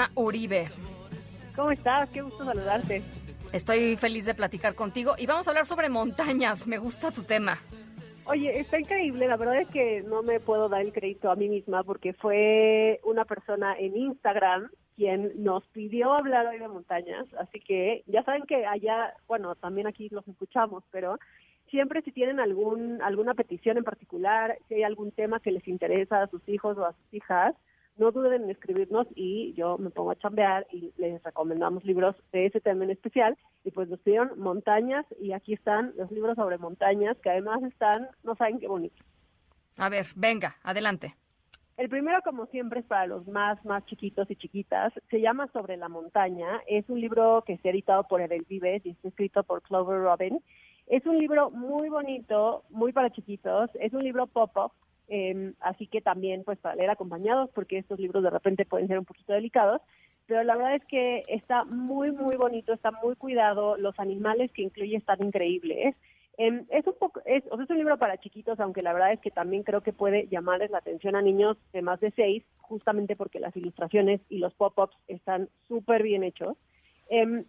Irma Uribe. ¿Cómo estás? Qué gusto saludarte. Estoy feliz de platicar contigo y vamos a hablar sobre montañas. Me gusta tu tema. Oye, está increíble. La verdad es que no me puedo dar el crédito a mí misma porque fue una persona en Instagram quien nos pidió hablar hoy de montañas. Así que ya saben que allá, bueno, también aquí los escuchamos, pero siempre si tienen algún alguna petición en particular, si hay algún tema que les interesa a sus hijos o a sus hijas, no duden en escribirnos y yo me pongo a chambear y les recomendamos libros de ese tema en especial. Y pues nos pidieron montañas y aquí están los libros sobre montañas que además están, no saben qué bonito. A ver, venga, adelante. El primero, como siempre, es para los más, más chiquitos y chiquitas. Se llama Sobre la montaña. Es un libro que se ha editado por Edel Vives y está escrito por Clover Robin. Es un libro muy bonito, muy para chiquitos. Es un libro pop-up Em, así que también pues para leer acompañados porque estos libros de repente pueden ser un poquito delicados, pero la verdad es que está muy muy bonito, está muy cuidado, los animales que incluye están increíbles. Em, es un poco, es, o sea, es un libro para chiquitos, aunque la verdad es que también creo que puede llamarles la atención a niños de más de seis, justamente porque las ilustraciones y los pop-ups están súper bien hechos. Em,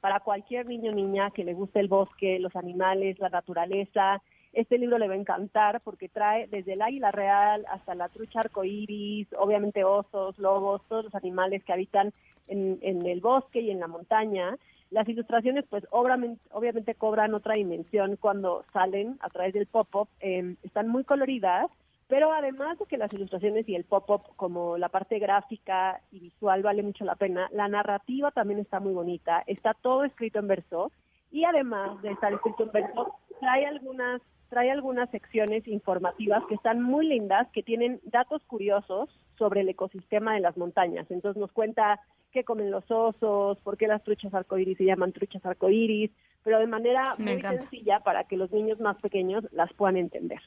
para cualquier niño o niña que le guste el bosque, los animales, la naturaleza, este libro le va a encantar porque trae desde el águila real hasta la trucha arcoíris, obviamente osos, lobos, todos los animales que habitan en, el bosque y en la montaña. Las ilustraciones, pues obviamente, cobran otra dimensión cuando salen a través del pop-up. Em, están muy coloridas, pero además de que las ilustraciones y el pop-up, como la parte gráfica y visual, vale mucho la pena, la narrativa también está muy bonita. Está todo escrito en verso y además de estar escrito en verso, trae algunas trae algunas secciones informativas que están muy lindas, que tienen datos curiosos sobre el ecosistema de las montañas. Entonces nos cuenta qué comen los osos, por qué las truchas arcoíris se llaman truchas arcoíris, pero de manera muy sencilla para que los niños más pequeños las puedan entender.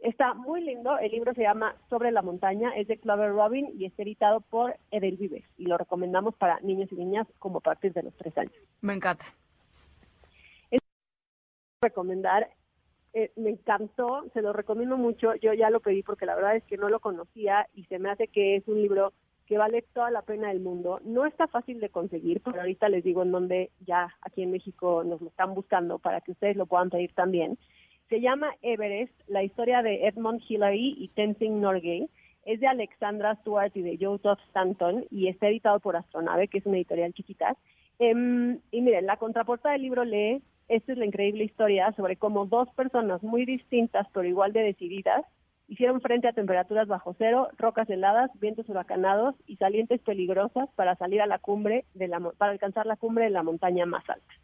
Está muy lindo, el libro se llama Sobre la montaña, es de Clover Robin y está editado por Edelvives y lo recomendamos para niños y niñas como a partir de los tres años. Me encanta. Es recomendar eh, me encantó, se lo recomiendo mucho, yo ya lo pedí porque la verdad es que no lo conocía y se me hace que es un libro que vale toda la pena del mundo. No está fácil de conseguir, pero ahorita les digo en dónde ya aquí en México nos lo están buscando para que ustedes lo puedan pedir también. Se llama Everest, la historia de Edmund Hillary y Tenzing Norgay. Es de Alexandra Stewart y de Joseph Stanton y está editado por Astronave, que es una editorial chiquita. Em, y miren, la contraportada del libro lee esta es la increíble historia sobre cómo dos personas muy distintas pero igual de decididas hicieron frente a temperaturas bajo cero, rocas heladas, vientos huracanados y salientes peligrosas para salir a la cumbre de la para alcanzar la cumbre de la montaña más alta.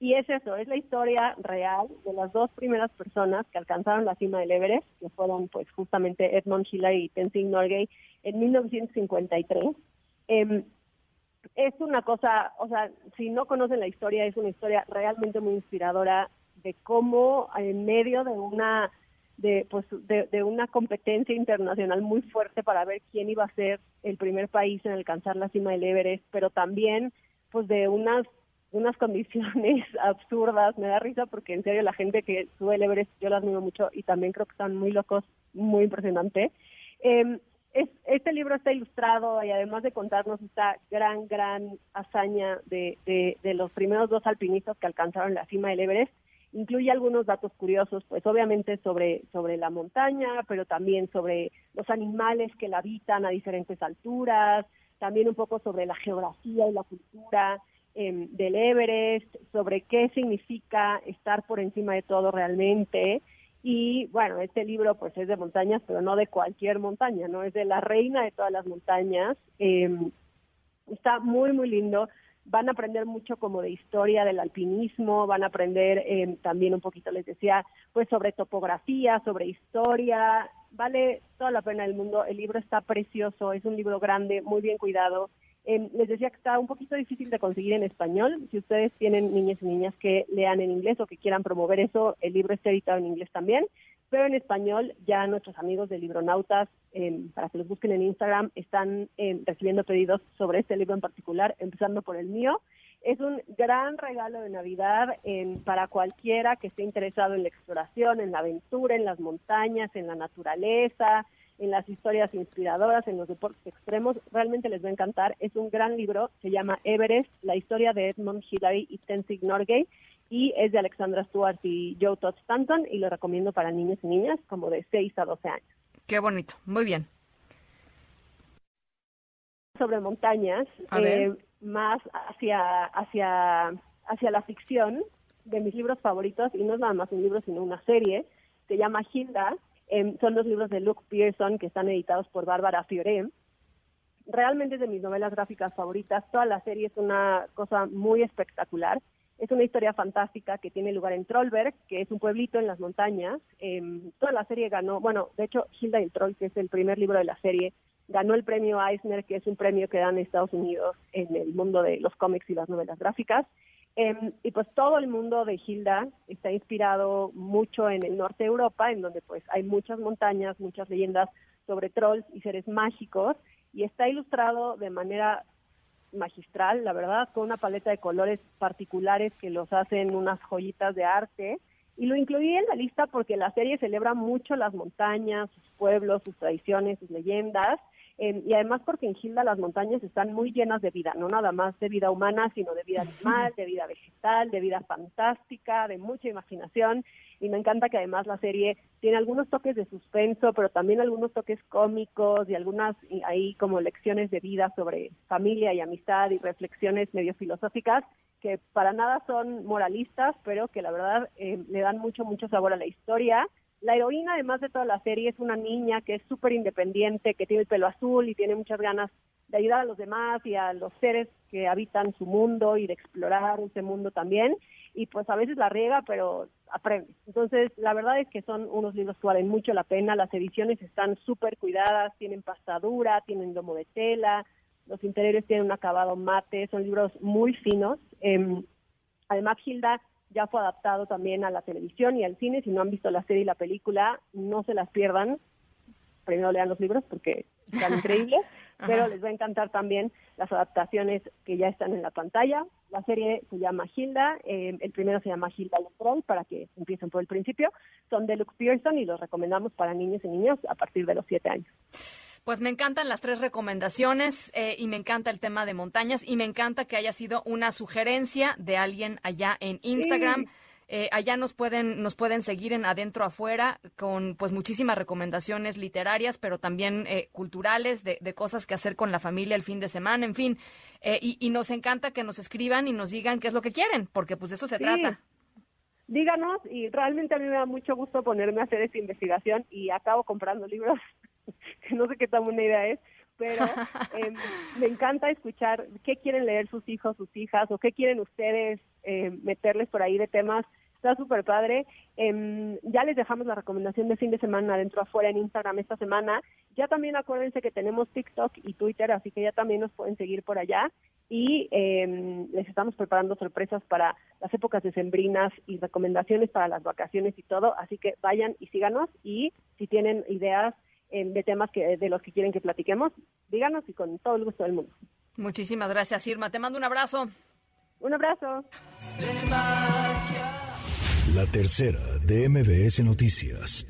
Y es eso, es la historia real de las dos primeras personas que alcanzaron la cima del Everest, que fueron pues justamente Edmund Hillary y Tenzing Norgay en 1953. Eh, em, es una cosa, o sea, si no conocen la historia, es una historia realmente muy inspiradora de cómo en medio de una de pues de, una competencia internacional muy fuerte para ver quién iba a ser el primer país en alcanzar la cima del Everest, pero también pues de unas unas condiciones absurdas, me da risa porque en serio la gente que sube el Everest yo las admiro mucho y también creo que están muy locos, muy impresionante. Eh, este libro está ilustrado y además de contarnos esta gran, gran hazaña de, de, los primeros dos alpinistas que alcanzaron la cima del Everest, incluye algunos datos curiosos, pues obviamente sobre, sobre la montaña, pero también sobre los animales que la habitan a diferentes alturas, también un poco sobre la geografía y la cultura em, del Everest, sobre qué significa estar por encima de todo realmente Y bueno, este libro pues es de montañas, pero no de cualquier montaña, ¿no? Es de la reina de todas las montañas. Em, está muy, muy lindo. Van a aprender mucho como de historia del alpinismo, van a aprender em, también un poquito, les decía, pues sobre topografía, sobre historia. Vale toda la pena del mundo. El libro está precioso, es un libro grande, muy bien cuidado. Em, les decía que está un poquito difícil de conseguir en español. Si ustedes tienen niñas y niñas que lean en inglés o que quieran promover eso, el libro está editado en inglés también. Pero en español ya nuestros amigos de Libronautas, em, para que los busquen en Instagram, están em, recibiendo pedidos sobre este libro en particular, empezando por el mío. Es un gran regalo de Navidad para cualquiera que esté interesado en la exploración, en la aventura, en las montañas, en la naturaleza, en las historias inspiradoras, en los deportes extremos. Realmente les va a encantar. Es un gran libro, se llama Everest, la historia de Edmund Hillary y Tenzing Norgay, y es de Alexandra Stewart y Joe Todd Stanton, y lo recomiendo para niños y niñas como de 6 a 12 años. Qué bonito, muy bien. Sobre montañas, eh, más hacia, hacia, hacia la ficción, de mis libros favoritos, y no es nada más un libro, sino una serie, se llama Hilda, Em, son los libros de Luke Pearson que están editados por Bárbara Fiore. Realmente es de mis novelas gráficas favoritas. Toda la serie es una cosa muy espectacular. Es una historia fantástica que tiene lugar en Trollberg, que es un pueblito en las montañas. Em, toda la serie ganó, bueno, de hecho, Hilda y el Troll, que es el primer libro de la serie, ganó el premio Eisner, que es un premio que dan Estados Unidos en el mundo de los cómics y las novelas gráficas. Em, y pues todo el mundo de Hilda está inspirado mucho en el norte de Europa, en donde pues hay muchas montañas, muchas leyendas sobre trolls y seres mágicos, y está ilustrado de manera magistral, la verdad, con una paleta de colores particulares que los hacen unas joyitas de arte. Y lo incluí en la lista porque la serie celebra mucho las montañas, sus pueblos, sus tradiciones, sus leyendas, y además porque en Gilda las montañas están muy llenas de vida, no nada más de vida humana, sino de vida animal, de vida vegetal, de vida fantástica, de mucha imaginación. Y me encanta que además la serie tiene algunos toques de suspenso, pero también algunos toques cómicos y algunas ahí como lecciones de vida sobre familia y amistad y reflexiones medio filosóficas que para nada son moralistas, pero que la verdad eh, le dan mucho, mucho sabor a la historia la heroína, además de toda la serie, es una niña que es súper independiente, que tiene el pelo azul y tiene muchas ganas de ayudar a los demás y a los seres que habitan su mundo y de explorar ese mundo también. Y pues a veces la riega, pero aprende. Entonces, la verdad es que son unos libros que valen mucho la pena. Las ediciones están súper cuidadas, tienen pastadura, tienen domo de tela, los interiores tienen un acabado mate, son libros muy finos. Em, además, Hilda ya fue adaptado también a la televisión y al cine. Si no han visto la serie y la película, no se las pierdan. Primero lean los libros porque están increíbles, pero les va a encantar también las adaptaciones que ya están en la pantalla. La serie se llama Hilda, eh, el primero se llama Hilda Troll, para que empiecen por el principio. Son de Luke Pearson y los recomendamos para niños y niñas a partir de los siete años. Pues me encantan las tres recomendaciones eh, y me encanta el tema de montañas y me encanta que haya sido una sugerencia de alguien allá en Instagram. Eh, allá nos pueden nos pueden seguir en adentro afuera con pues muchísimas recomendaciones literarias, pero también eh, culturales de, cosas que hacer con la familia el fin de semana, en fin. y, y, nos encanta que nos escriban y nos digan qué es lo que quieren, porque pues de eso se trata. Díganos y realmente a mí me da mucho gusto ponerme a hacer esta investigación y acabo comprando libros que no sé qué tan buena idea es, pero em, me encanta escuchar qué quieren leer sus hijos, sus hijas, o qué quieren ustedes eh, meterles por ahí de temas. Está súper padre. Em, ya les dejamos la recomendación de fin de semana dentro afuera en Instagram esta semana. Ya también acuérdense que tenemos TikTok y Twitter, así que ya también nos pueden seguir por allá. Y eh, les estamos preparando sorpresas para las épocas decembrinas y recomendaciones para las vacaciones y todo. Así que vayan y síganos. Y si tienen ideas de temas que de los que quieren que platiquemos, díganos y con todo el gusto del mundo. Muchísimas gracias, Irma. Te mando un abrazo. Un abrazo. La tercera de MBS Noticias.